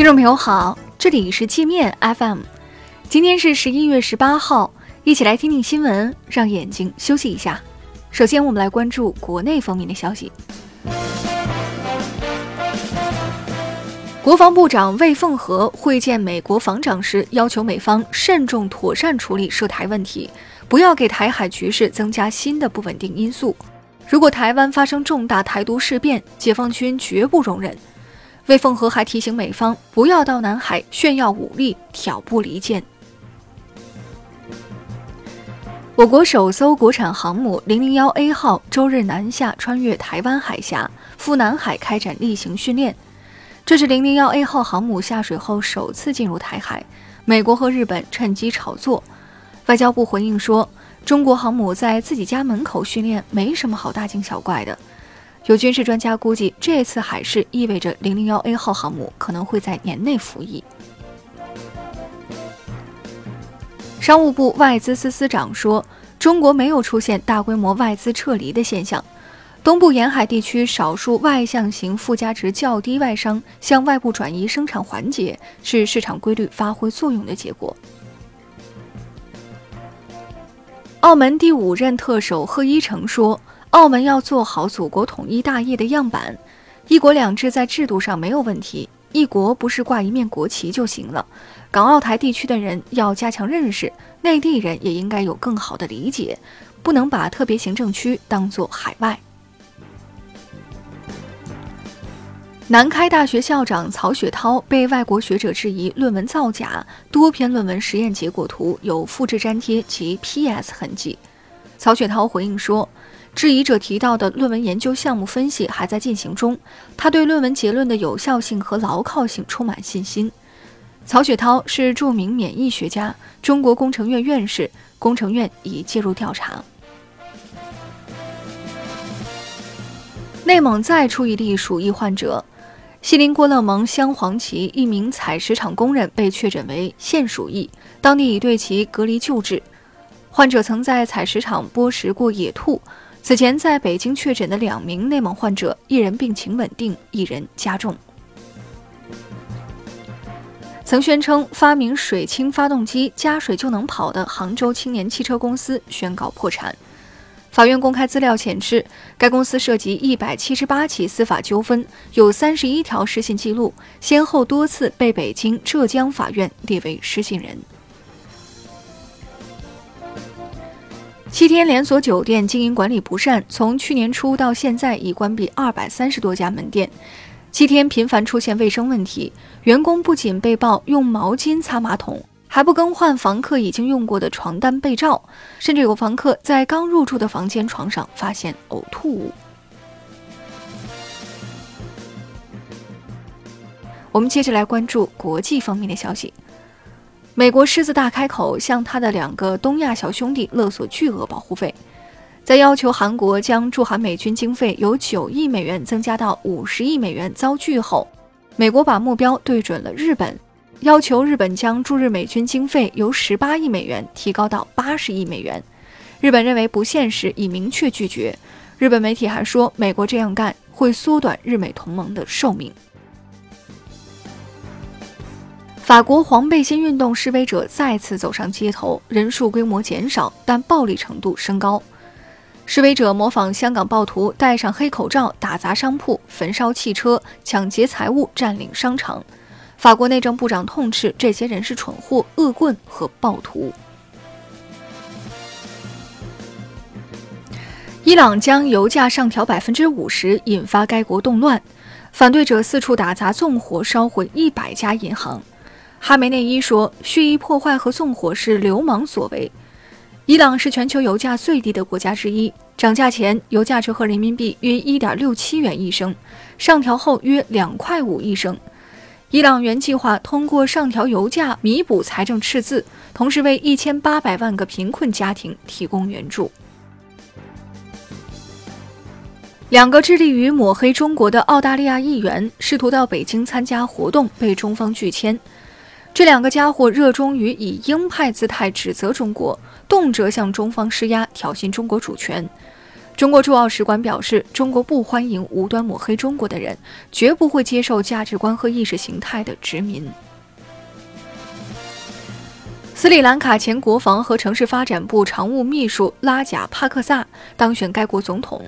听众朋友好，这里是界面 FM，今天是十一月十八号，一起来听听新闻，让眼睛休息一下。首先，我们来关注国内方面的消息。国防部长魏凤和会见美国防长时，要求美方慎重妥善处理涉台问题，不要给台海局势增加新的不稳定因素。如果台湾发生重大台独事变，解放军绝不容忍。魏凤和还提醒美方不要到南海炫耀武力、挑拨离间。我国首艘国产航母零零幺 A 号周日南下，穿越台湾海峡，赴南海开展例行训练。这是零零幺 A 号航母下水后首次进入台海，美国和日本趁机炒作。外交部回应说，中国航母在自己家门口训练，没什么好大惊小怪的。有军事专家估计，这次海试意味着零零幺 A 号航母可能会在年内服役。商务部外资司司长说，中国没有出现大规模外资撤离的现象。东部沿海地区少数外向型附加值较低外商向外部转移生产环节，是市场规律发挥作用的结果。澳门第五任特首贺一诚说。澳门要做好祖国统一大业的样板，一国两制在制度上没有问题，一国不是挂一面国旗就行了。港澳台地区的人要加强认识，内地人也应该有更好的理解，不能把特别行政区当作海外。南开大学校长曹雪涛被外国学者质疑论文造假，多篇论文实验结果图有复制粘贴及 PS 痕迹。曹雪涛回应说。质疑者提到的论文研究项目分析还在进行中，他对论文结论的有效性和牢靠性充满信心。曹雪涛是著名免疫学家，中国工程院院士，工程院已介入调查。内蒙再出一例鼠疫患者，锡林郭勒盟镶黄旗一名采石场工人被确诊为线鼠疫，当地已对其隔离救治。患者曾在采石场剥食过野兔。此前在北京确诊的两名内蒙患者，一人病情稳定，一人加重。曾宣称发明水氢发动机加水就能跑的杭州青年汽车公司宣告破产。法院公开资料显示，该公司涉及一百七十八起司法纠纷，有三十一条失信记录，先后多次被北京、浙江法院列为失信人。七天连锁酒店经营管理不善，从去年初到现在已关闭二百三十多家门店。七天频繁出现卫生问题，员工不仅被曝用毛巾擦马桶，还不更换房客已经用过的床单被罩，甚至有房客在刚入住的房间床上发现呕吐物。我们接着来关注国际方面的消息。美国狮子大开口，向他的两个东亚小兄弟勒索巨额保护费，在要求韩国将驻韩美军经费由九亿美元增加到五十亿美元遭拒后，美国把目标对准了日本，要求日本将驻日美军经费由十八亿美元提高到八十亿美元。日本认为不现实，已明确拒绝。日本媒体还说，美国这样干会缩短日美同盟的寿命。法国黄背心运动示威者再次走上街头，人数规模减少，但暴力程度升高。示威者模仿香港暴徒，戴上黑口罩，打砸商铺、焚烧汽车、抢劫财物、占领商场。法国内政部长痛斥这些人是蠢货、恶棍和暴徒。伊朗将油价上调百分之五十，引发该国动乱，反对者四处打砸、纵火、烧毁一百家银行。哈梅内伊说：“蓄意破坏和纵火是流氓所为。”伊朗是全球油价最低的国家之一，涨价前油价折合人民币约一点六七元一升，上调后约两块五一升。伊朗原计划通过上调油价弥补财政赤字，同时为一千八百万个贫困家庭提供援助。两个致力于抹黑中国的澳大利亚议员试图到北京参加活动，被中方拒签。这两个家伙热衷于以鹰派姿态指责中国，动辄向中方施压，挑衅中国主权。中国驻澳使馆表示，中国不欢迎无端抹黑中国的人，绝不会接受价值观和意识形态的殖民。斯里兰卡前国防和城市发展部常务秘书拉贾帕克萨当选该国总统。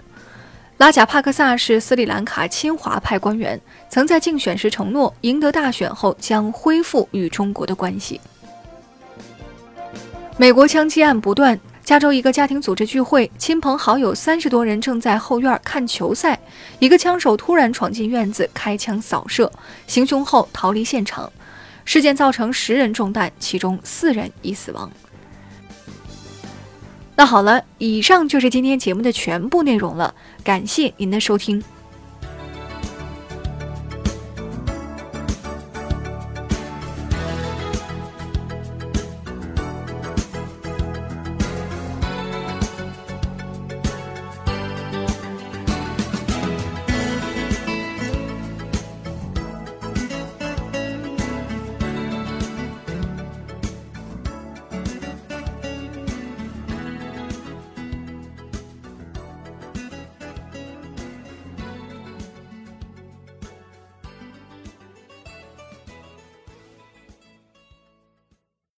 拉贾帕克萨是斯里兰卡亲华派官员，曾在竞选时承诺，赢得大选后将恢复与中国的关系。美国枪击案不断，加州一个家庭组织聚会，亲朋好友三十多人正在后院看球赛，一个枪手突然闯进院子，开枪扫射，行凶后逃离现场。事件造成十人中弹，其中四人已死亡。那好了，以上就是今天节目的全部内容了，感谢您的收听。